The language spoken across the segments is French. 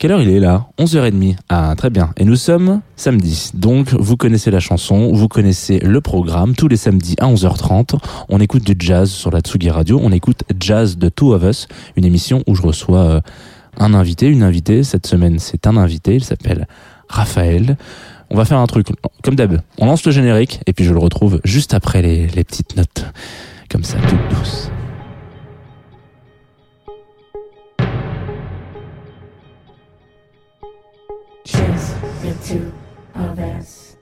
quelle heure il est là? 11h30. Ah, très bien. Et nous sommes samedi. Donc, vous connaissez la chanson, vous connaissez le programme. Tous les samedis à 11h30, on écoute du jazz sur la Tsugi Radio. On écoute Jazz de Two of Us, une émission où je reçois euh, un invité, une invitée. Cette semaine, c'est un invité. Il s'appelle Raphaël. On va faire un truc comme d'hab. On lance le générique et puis je le retrouve juste après les, les petites notes. Comme ça, toutes douces. Just the two of us.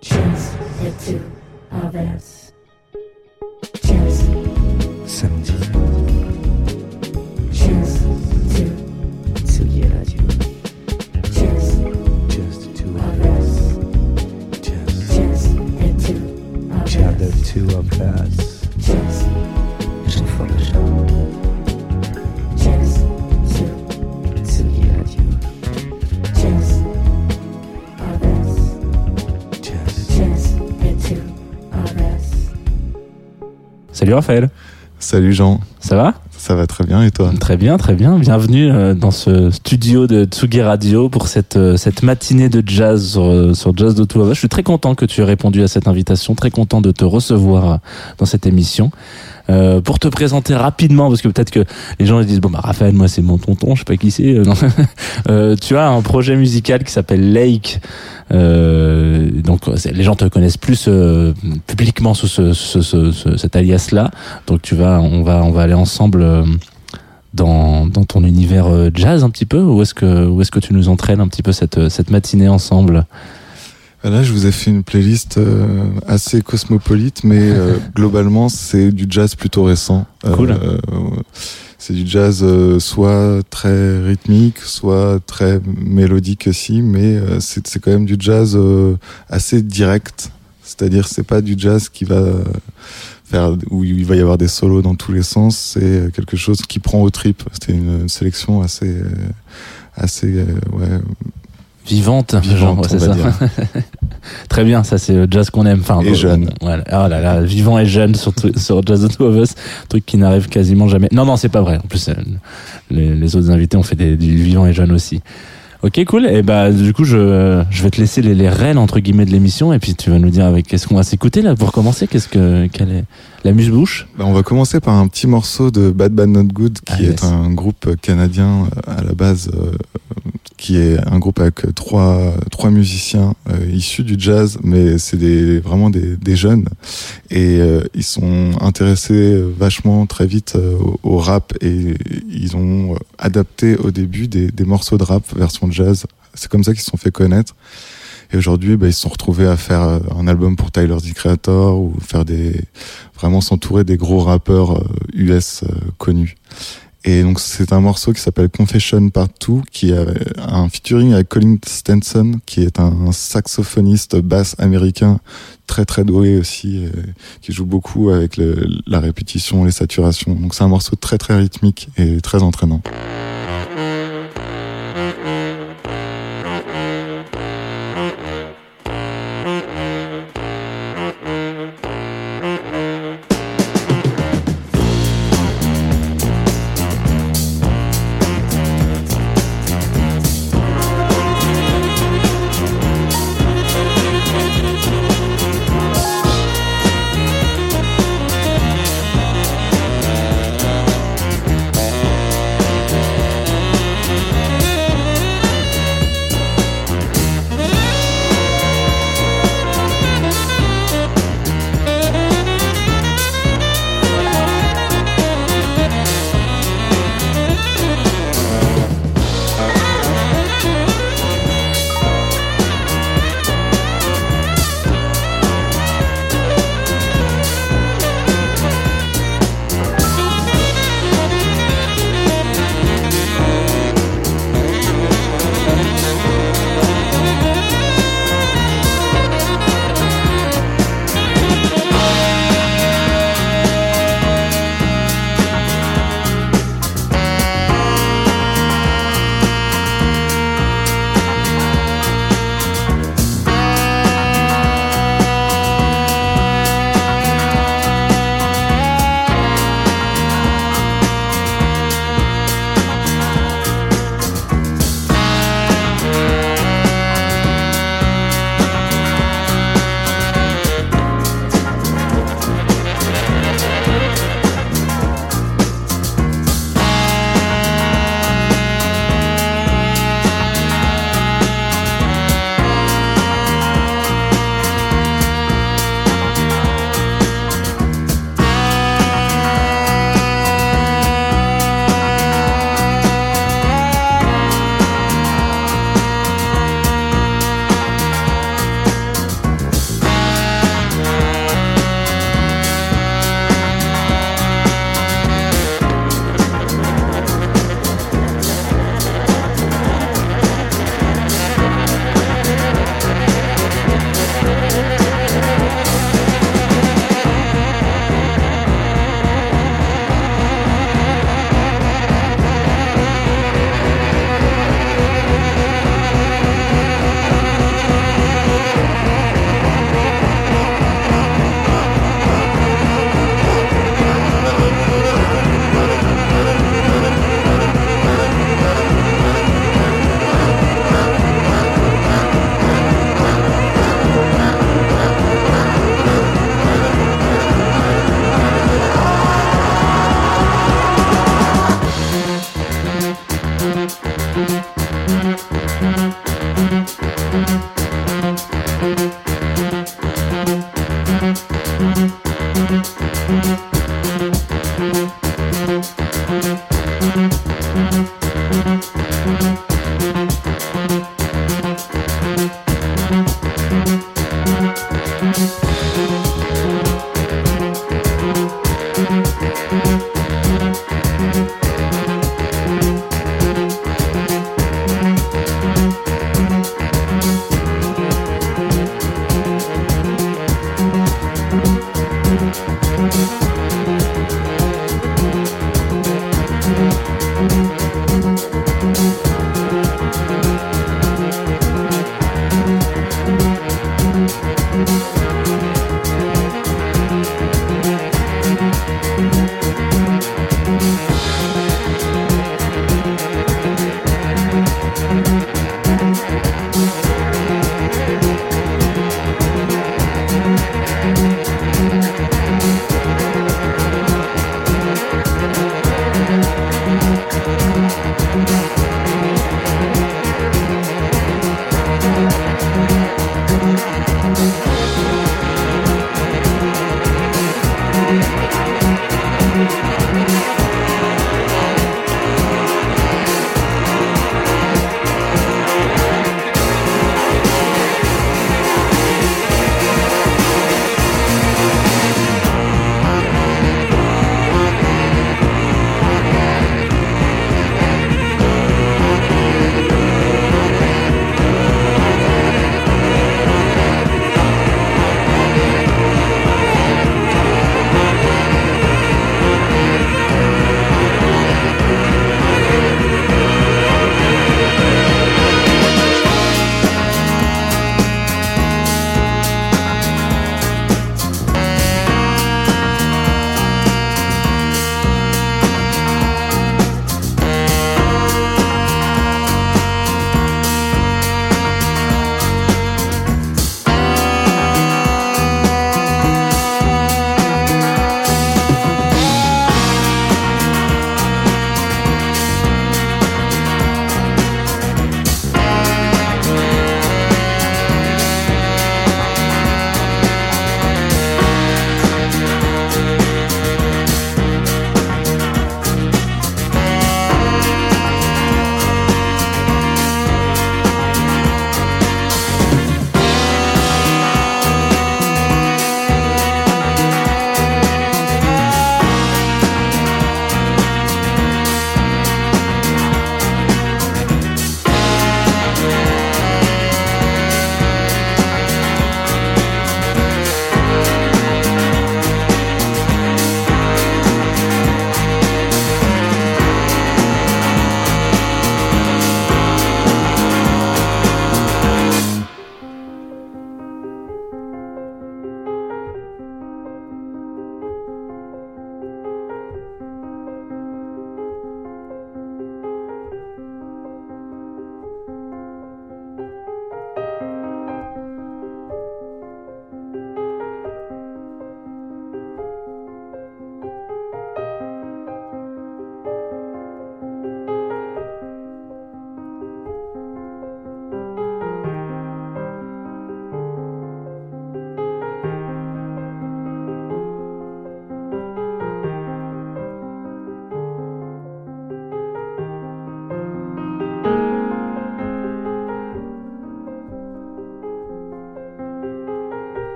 Just the two of us. Just Samedi, just two. Tsugi Radio. Just Just two of us. Just, Just the two of us. two of us. Salut Raphaël. Salut Jean, Ça va? Ça va très bien et toi? Très bien, très bien. Bienvenue euh, dans ce studio de Tsugi Radio pour cette, euh, cette matinée de jazz sur, euh, sur Jazz de Us. Je suis très content que tu aies répondu à cette invitation, très content de te recevoir dans cette émission. Euh, pour te présenter rapidement, parce que peut-être que les gens ils disent bon bah Raphaël, moi c'est mon tonton, je sais pas qui c'est. Euh. Euh, tu as un projet musical qui s'appelle Lake. Euh, donc les gens te connaissent plus euh, publiquement sous ce, ce- ce- ce- cet alias-là. Donc tu vas, on va, on va aller ensemble. dans, dans ton univers jazz un petit peu Où est-ce que, où est-ce que tu nous entraînes un petit peu cette, cette matinée ensemble? Là, je vous ai fait une playlist euh, assez cosmopolite, mais euh, globalement, c'est du jazz plutôt récent. Cool. Euh, c'est du jazz euh, soit très rythmique, soit très mélodique aussi, mais euh, c'est c'est quand même du jazz euh, assez direct. C'est-à-dire, c'est pas du jazz qui va faire où il va y avoir des solos dans tous les sens. C'est quelque chose qui prend au trip. C'était une sélection assez, euh, assez, euh, ouais, Vivante, Vivante, genre, ça. Très bien, ça c'est le jazz qu'on aime. Enfin, Et euh, jeune. Voilà. Ah là là, vivant et jeune sur, sur Jazz of Two of Us, truc qui n'arrive quasiment jamais. Non, non, c'est pas vrai. En plus, euh, les, les autres invités ont fait des, du vivant et jeune aussi. Ok, cool. Et bah, du coup, je, je vais te laisser les, les rênes entre guillemets de l'émission, et puis tu vas nous dire avec qu'est-ce qu'on va s'écouter là pour commencer. Qu'est-ce que, quelle est la muse-bouche? Bah, on va commencer par un petit morceau de Bad Bad Not Good, qui Ah, est yes. un groupe canadien euh, à la base, euh, qui est un groupe avec trois, trois musiciens euh, issus du jazz, mais c'est des, vraiment des, des jeunes. Et euh, ils sont intéressés vachement très vite au, au rap et ils ont adapté au début des, des morceaux de rap version jazz. C'est comme ça qu'ils se sont fait connaître. Et aujourd'hui, bah, ils se sont retrouvés à faire euh, un album pour Tyler the Creator ou faire des vraiment s'entourer des gros rappeurs euh, US euh, connus. Et donc c'est un morceau qui s'appelle Confession Part 2 qui a un featuring avec Colin Stenson qui est un saxophoniste basse américain très très doué aussi euh, qui joue beaucoup avec la répétition, les saturations. Donc c'est un morceau très très rythmique et très entraînant.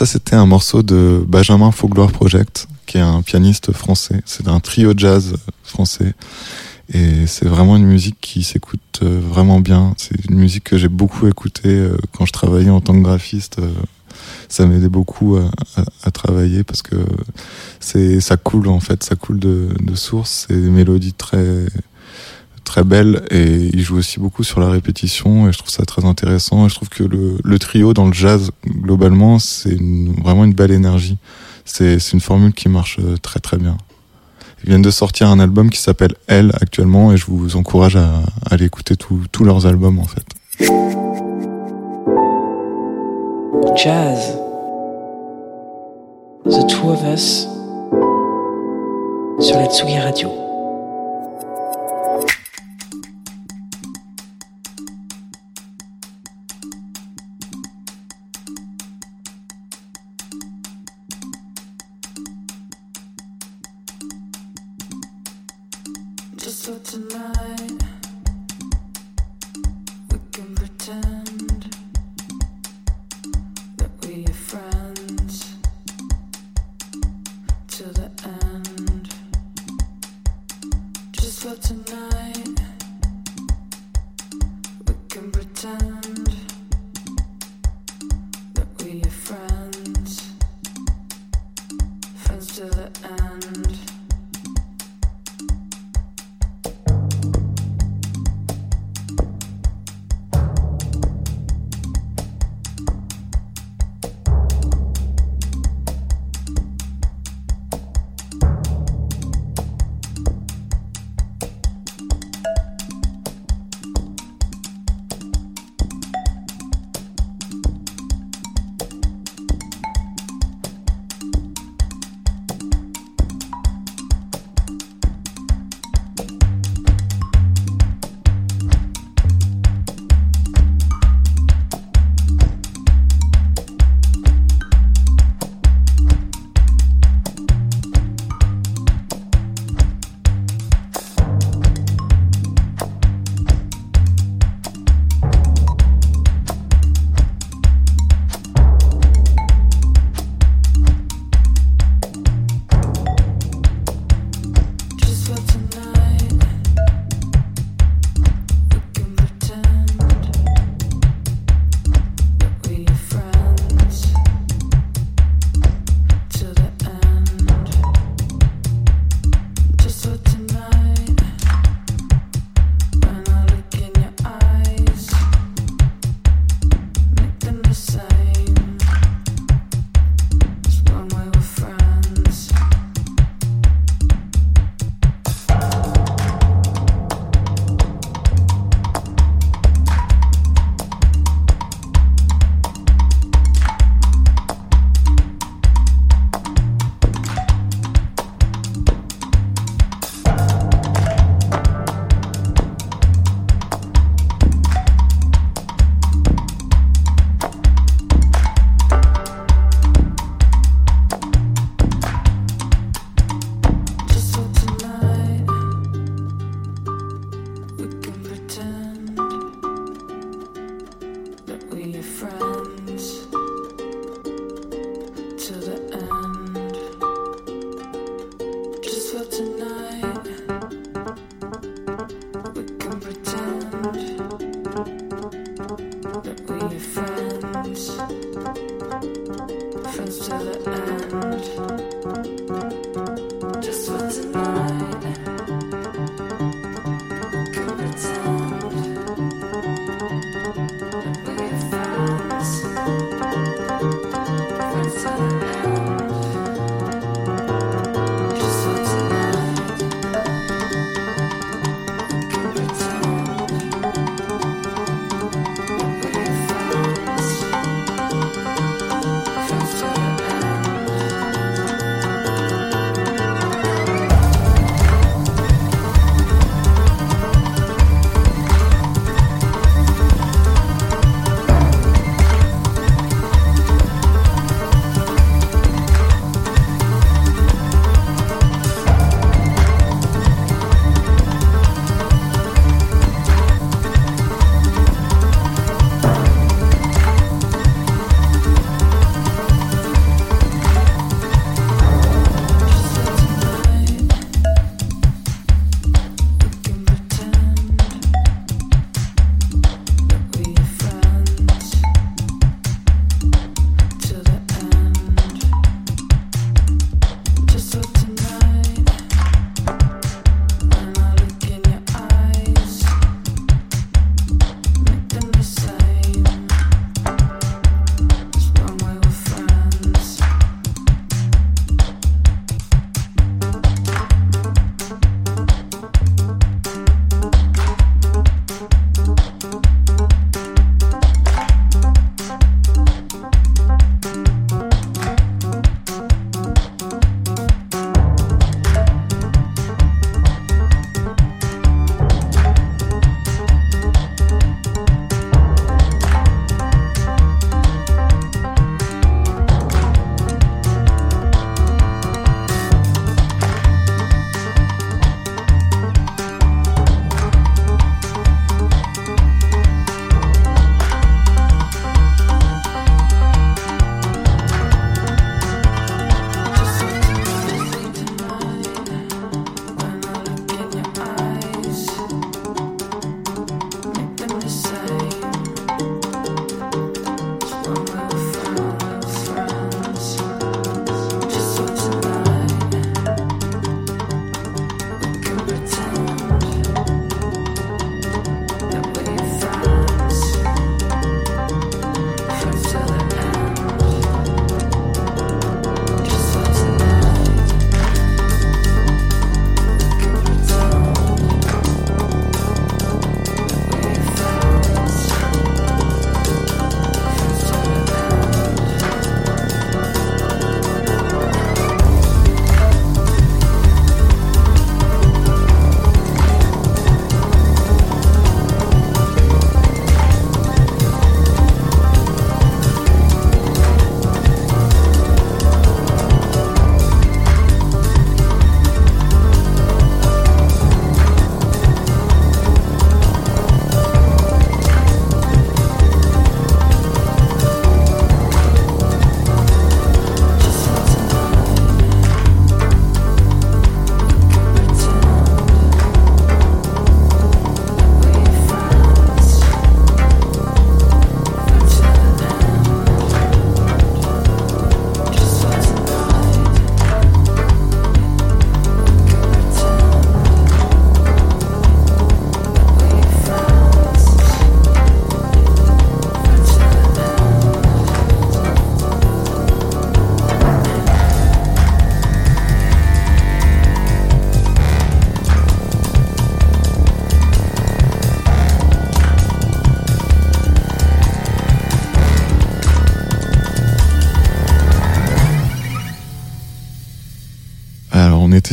Ça, c'était un morceau de Benjamin Faugloire Project, qui est un pianiste français. C'est un trio jazz français. Et c'est vraiment une musique qui s'écoute euh, vraiment bien. C'est une musique que j'ai beaucoup écoutée euh, quand je travaillais en tant que graphiste. Euh, ça m'aidait beaucoup à, travailler parce que c'est ça coule en fait, ça coule de, de source. C'est des mélodies très très belles et il joue aussi beaucoup sur la répétition et je trouve ça très intéressant. Je trouve que le, trio dans le jazz globalement c'est vraiment une belle énergie. C'est une formule qui marche euh, très très bien. Ils viennent de sortir un album qui s'appelle Elle actuellement et je vous encourage à, aller écouter tous leurs albums en fait. Jazz. The Two of Us. Sur la Tsugi Radio.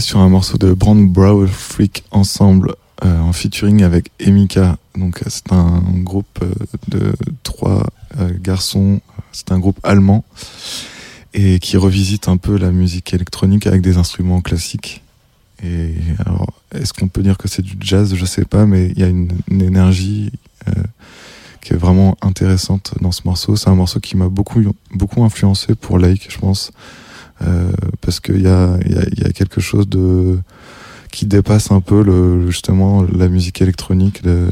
Sur un morceau de Brand Brow Freak ensemble euh, en featuring avec Emika. Donc euh, c'est un groupe euh, de trois euh, garçons. C'est un groupe allemand et qui revisite un peu la musique électronique avec des instruments classiques. Et alors, est-ce qu'on peut dire que c'est du jazz? Je sais pas, mais il y a une, énergie euh, qui est vraiment intéressante dans ce morceau. C'est un morceau qui m'a beaucoup, beaucoup influencé pour Lake, je pense, parce qu'il y a, y, a, y a quelque chose de qui dépasse un peu le, justement la musique électronique, le-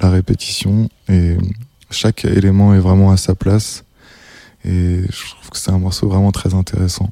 la répétition, et chaque élément est vraiment à sa place. Et je trouve que c'est un morceau vraiment très intéressant.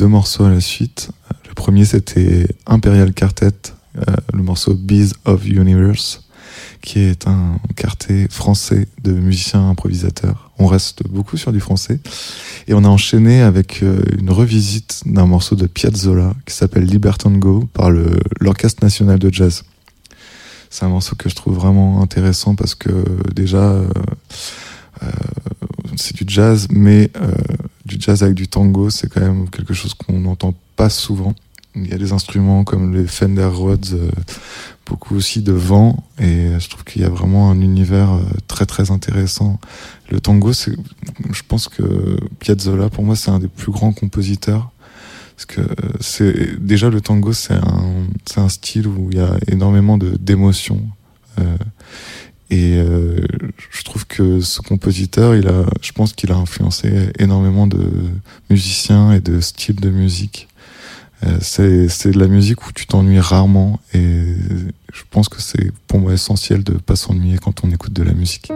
Deux morceaux à la suite. Le premier, c'était Imperial Quartet, euh, le morceau Bees of Universe, qui est un quartet français de musiciens improvisateurs. On reste beaucoup sur du français. Et on a enchaîné avec euh, une revisite d'un morceau de Piazzolla qui s'appelle Libertango par l'Orchestre National de Jazz. C'est un morceau que je trouve vraiment intéressant parce que déjà, euh, c'est du jazz, mais du jazz avec du tango, c'est quand même quelque chose qu'on n'entend pas souvent. Il y a des instruments comme les Fender Rhodes, euh, beaucoup aussi de vent, et je trouve qu'il y a vraiment un univers euh, très très intéressant. Le tango, c'est, je pense que Piazzolla, pour moi, c'est un des plus grands compositeurs. Parce que c'est déjà le tango, c'est un, c'est un style où il y a énormément de d'émotions. Euh, et euh, je trouve que ce compositeur, il a, je pense qu'il a influencé énormément de musiciens et de styles de musique. Euh, c'est, de la musique où tu t'ennuies rarement et je pense que c'est pour moi essentiel de pas s'ennuyer quand on écoute de la musique.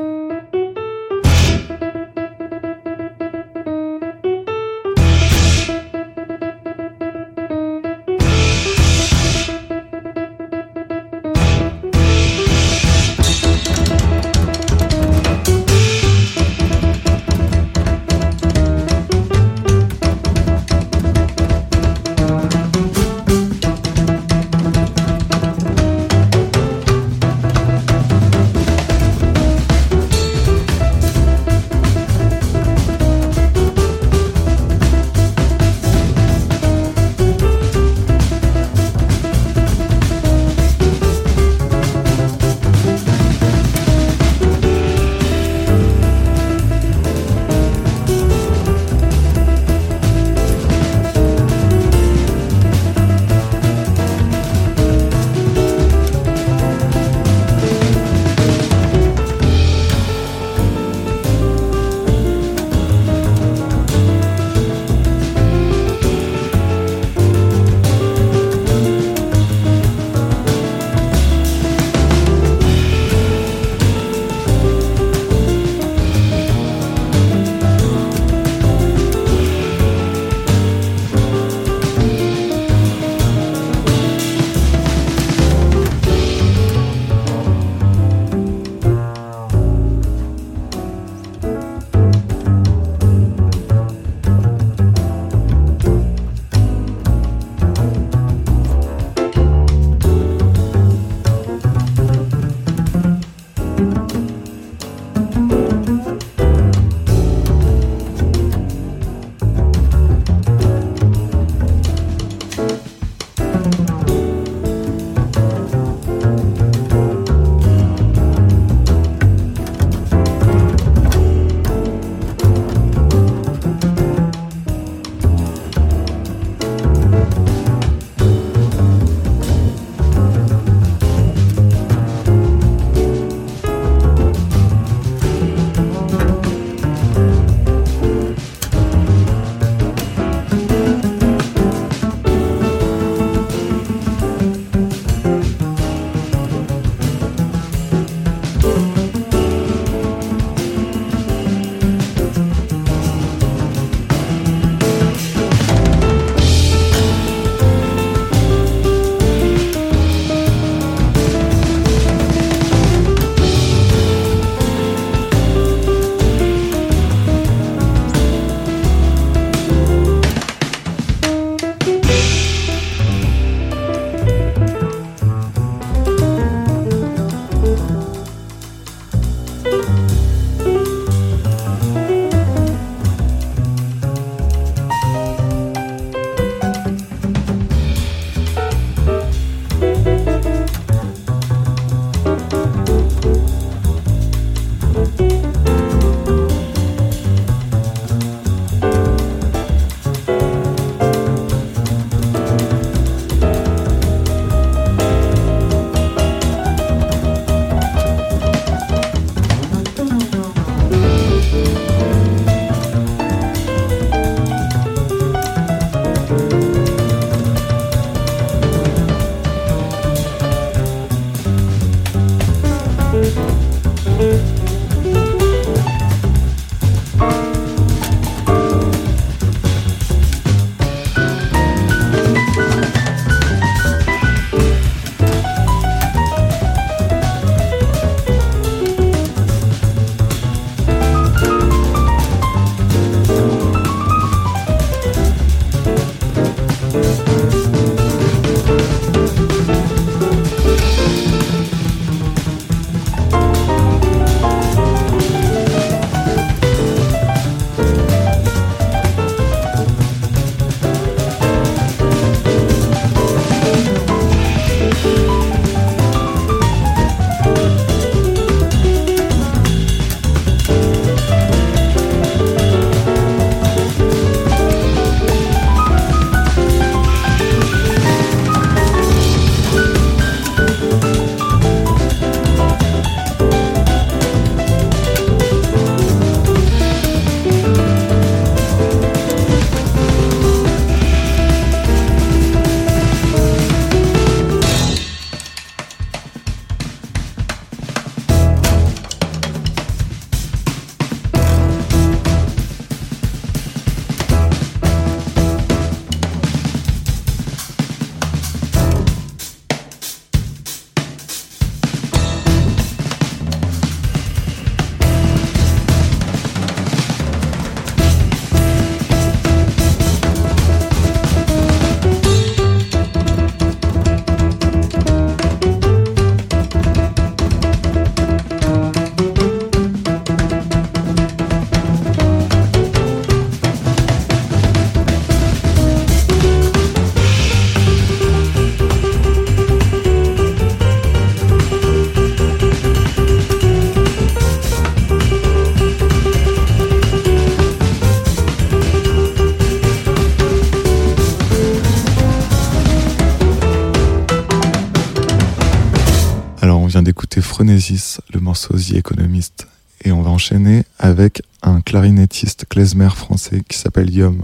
le morceau The Economist. Et on va enchaîner avec un clarinettiste klezmer français qui s'appelle Yom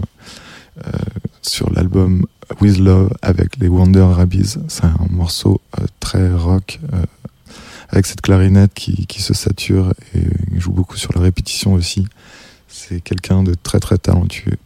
euh, sur l'album With Love avec les Wonder Rabbies. C'est un morceau euh, très rock euh, avec cette clarinette qui, qui se sature et joue beaucoup sur la répétition aussi. C'est quelqu'un de très très talentueux.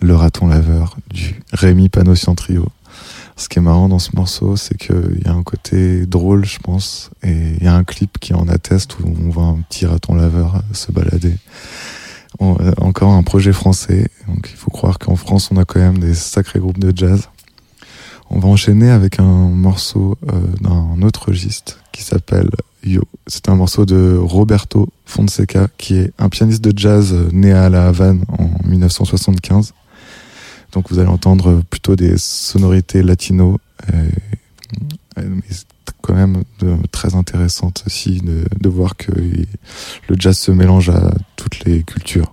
Le raton laveur du Rémi Panossian Trio. Ce qui est marrant dans ce morceau, c'est qu'il y a un côté drôle, je pense, et il y a un clip qui en atteste où on voit un petit raton laveur se balader. Euh, encore un projet français, donc il faut croire qu'en France on a quand même des sacrés groupes de jazz. On va enchaîner avec un morceau euh, d'un autre registre qui s'appelle Yo. C'est un morceau de Roberto Fonseca, qui est un pianiste de jazz euh, né à La Havane en 1975. Donc vous allez entendre plutôt des sonorités latino, euh, euh, mais quand même très intéressante aussi de, voir que le jazz se mélange à toutes les cultures.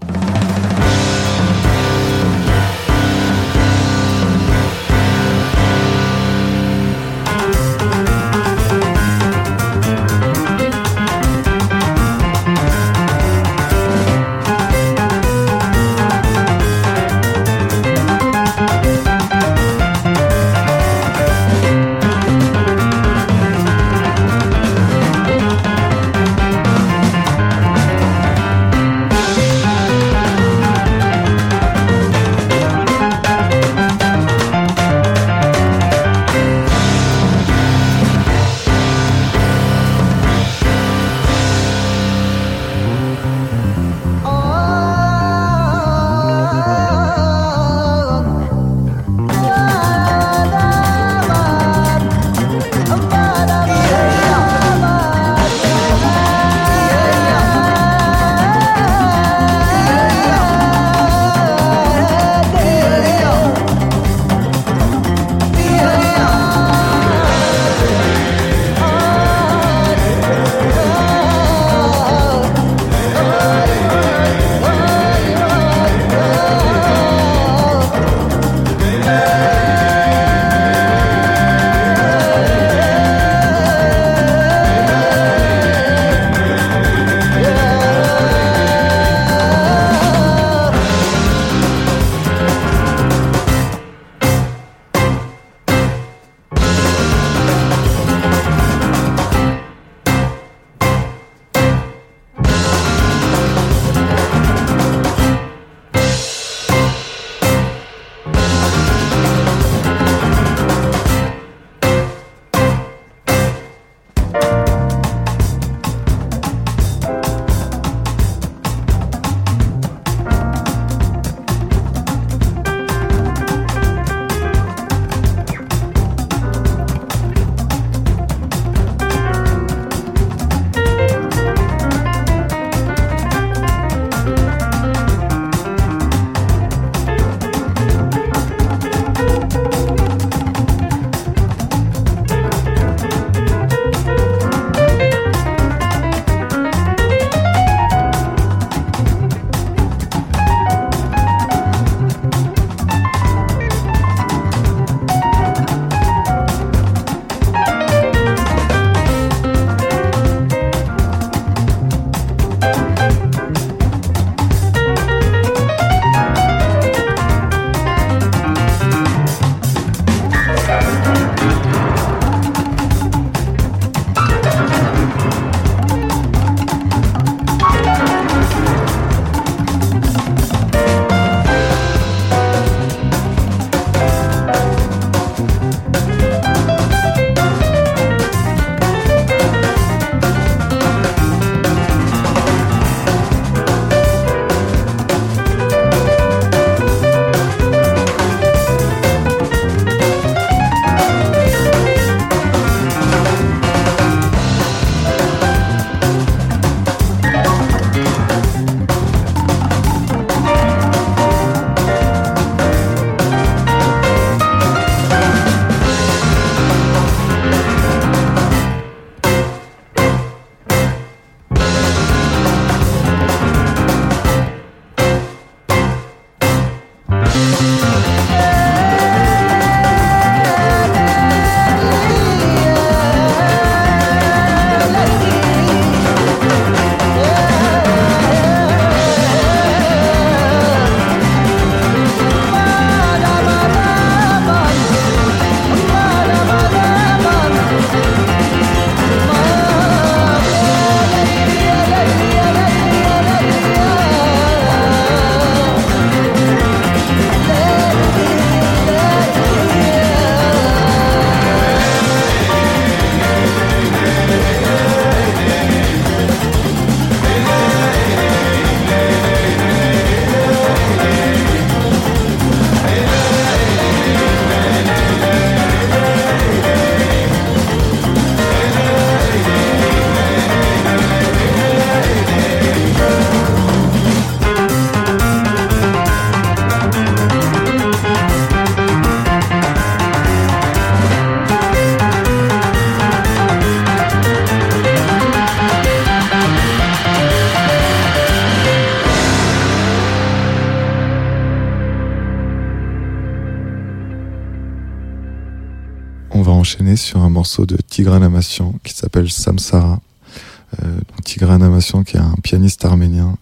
Un pianiste arménien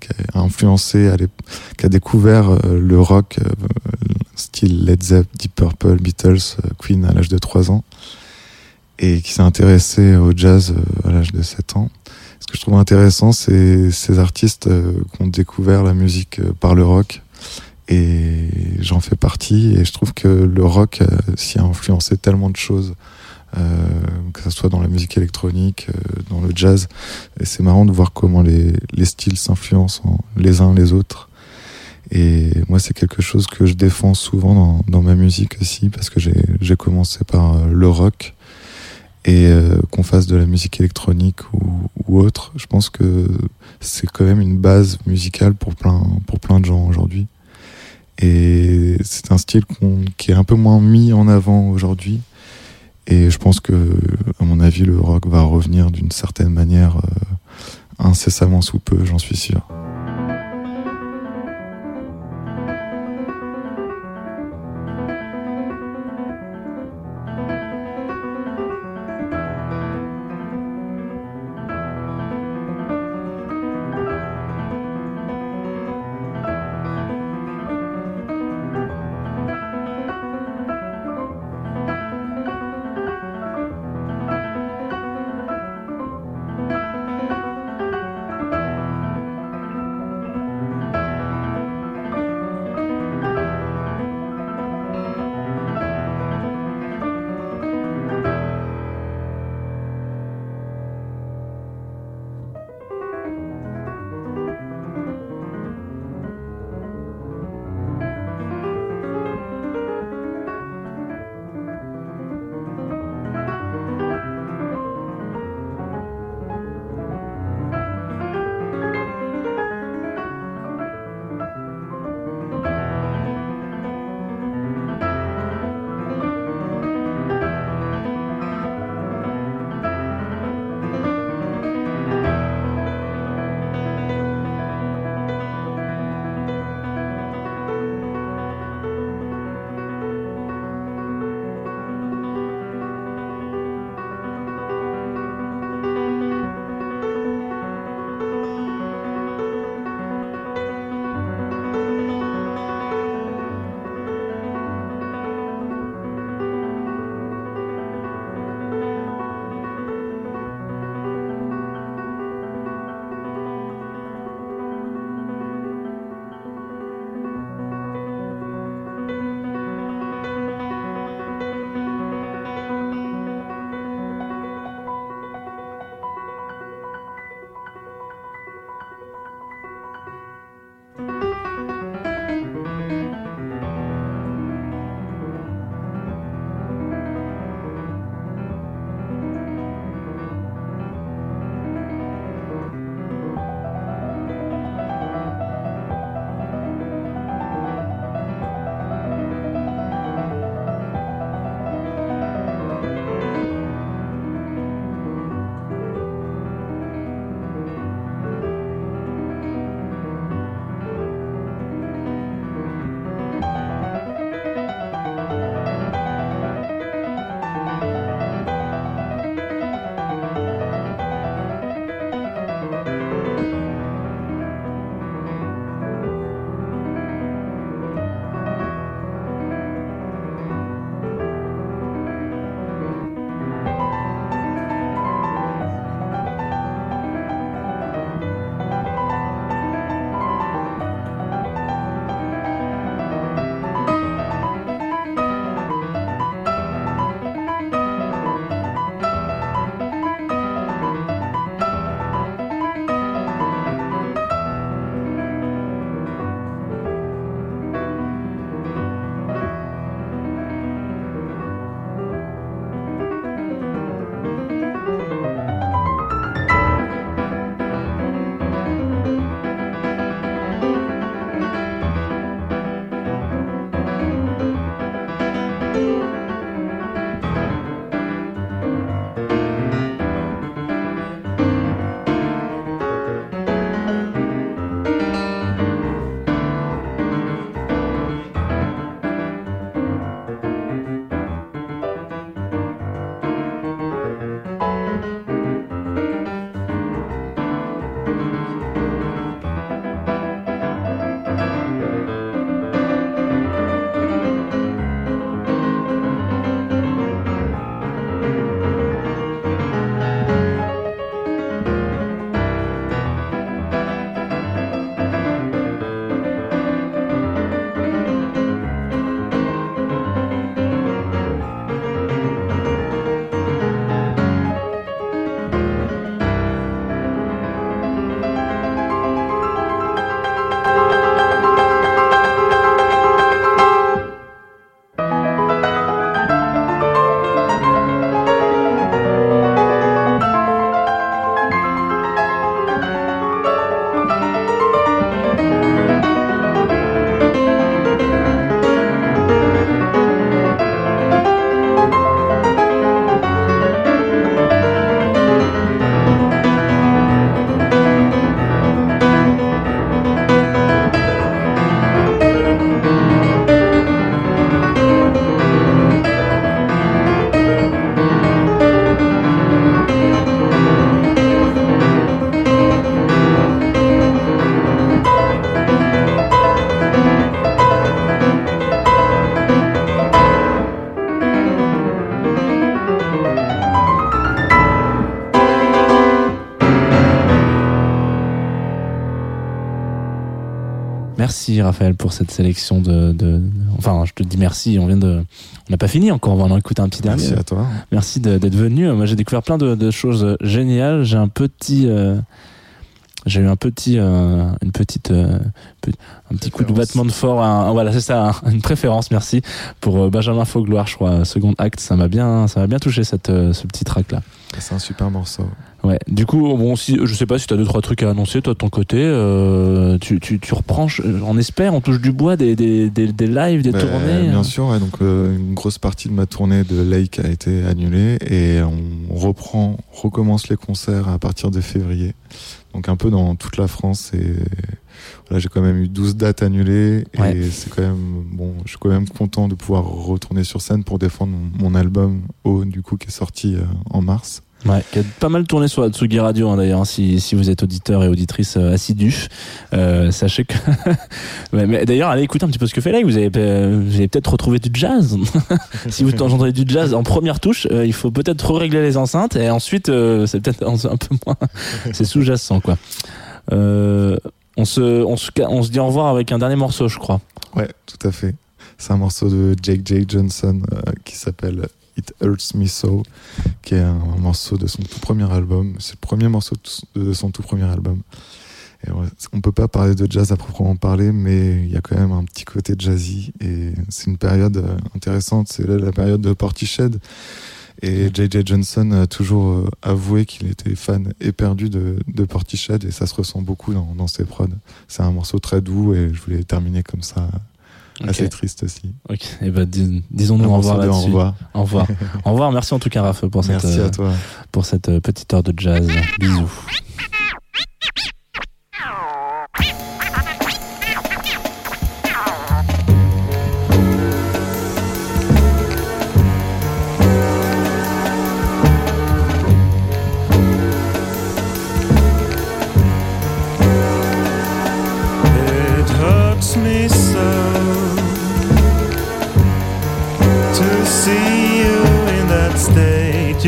qui a- influencé, qui a découvert euh, le rock euh, style Led Zepp, Deep Purple, Beatles, euh, Queen à l'âge de 3 ans et qui s'est intéressé au jazz à l'âge de 7 ans. Ce que je trouve intéressant, c'est ces artistes qui ont découvert la musique par le rock et j'en fais partie et je trouve que le rock s'y a influencé tellement de choses que ce soit dans la musique électronique, euh, dans le jazz et c'est marrant de voir comment les, les styles s'influencent en- les uns les autres et moi c'est quelque chose que je défends souvent dans, dans ma musique aussi parce que j'ai commencé par euh, le rock et euh, qu'on fasse de la musique électronique ou, ou autre, je pense que c'est quand même une base musicale pour plein, pour plein de gens aujourd'hui. Et c'est un style qu'on- qui est un peu moins mis en avant aujourd'hui. Et je pense que, à mon avis, le rock va revenir d'une certaine manière euh, incessamment sous peu, j'en suis sûr. Merci Raphaël pour cette sélection de, de- Enfin, je te dis merci. On vient de. On n'a pas fini encore. On va en écouter un petit dernier. Merci à toi. Merci d'être venu. Moi, j'ai découvert plein de, de choses géniales. J'ai un petit, euh, j'ai eu un petit, euh, une petite, euh, un petit coup de battement de fort. un- voilà, c'est ça, un- une préférence. Merci pour Benjamin Faugloire, je crois. Second acte, ça m'a bien, ça m'a bien touché cette, ce petit track là. C'est un super morceau. Ouais. Du coup, bon, si, je sais pas si t'as deux trois trucs à annoncer toi de ton côté. euh, tu, tu, tu reprends, on espère, on touche du bois des, des, des, des lives, des Bah, tournées. Bien hein. sûr, ouais, donc euh, une grosse partie de ma tournée de Lake a été annulée et on reprend, recommence les concerts à partir de février. Donc un peu dans toute la France et voilà, j'ai quand même eu 12 dates annulées et Ouais. c'est quand même bon, je suis quand même content de pouvoir retourner sur scène pour défendre mon, mon album O du coup qui est sorti euh, en mars. Ouais, qui a pas mal tourné sur la Tsugi Radio hein, d'ailleurs. si, si vous êtes auditeur et auditrice euh, assidus, euh, sachez que. Ouais, mais d'ailleurs, allez écouter un petit peu ce que fait là. Vous avez, euh, vous avez peut-être retrouvé du jazz. si vous entendez du jazz en première touche, euh, il faut peut-être régler les enceintes et ensuite c'est peut-être un, peu moins. c'est sous-jacent quoi. On se, on se, on se dit au revoir avec un dernier morceau, je crois. Ouais, tout à fait. C'est un morceau de Jake J. Johnson qui s'appelle It Hurts Me So, qui est un, morceau de son tout premier album. C'est le premier morceau de, son tout premier album. Et ouais, on peut pas parler de jazz à proprement parler, mais il y a quand même un petit côté jazzy et c'est une période euh, intéressante. C'est la période de Portishead. Et J.J. Johnson a toujours euh, avoué qu'il était fan éperdu de, de Portishead et ça se ressent beaucoup dans, dans ses prods. C'est un morceau très doux et je voulais terminer comme ça, assez triste aussi. Ok. Et ben, dis- disons-nous au revoir là-dessus. Au revoir. Au revoir. au revoir. Merci en tout cas, Raph, pour cette, Merci euh, à toi. pour cette euh, petite heure de jazz. Bisous. State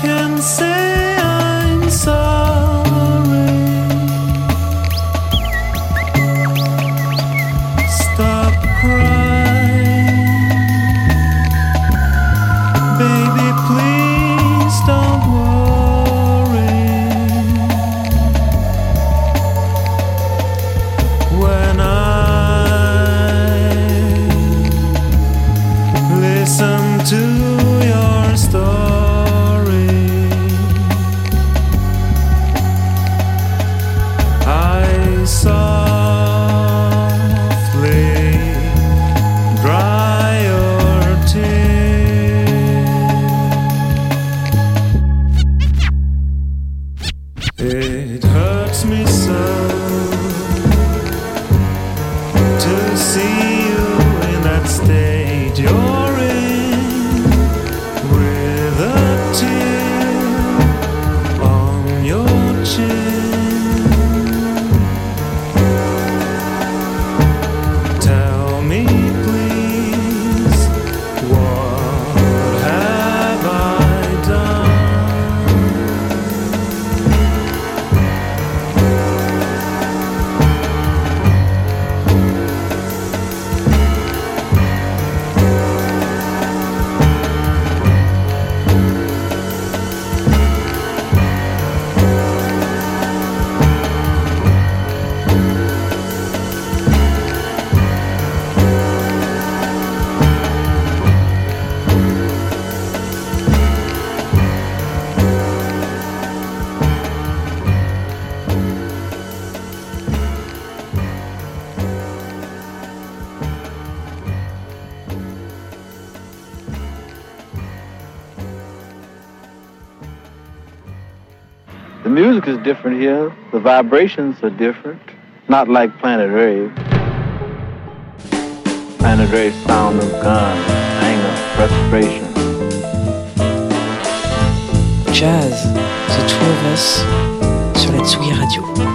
can say is different here. The vibrations are different. Not like Planet Rave. Planet Rave sound of guns, anger, frustration. Jazz, The Two of Us, sur la Tsugi Radio.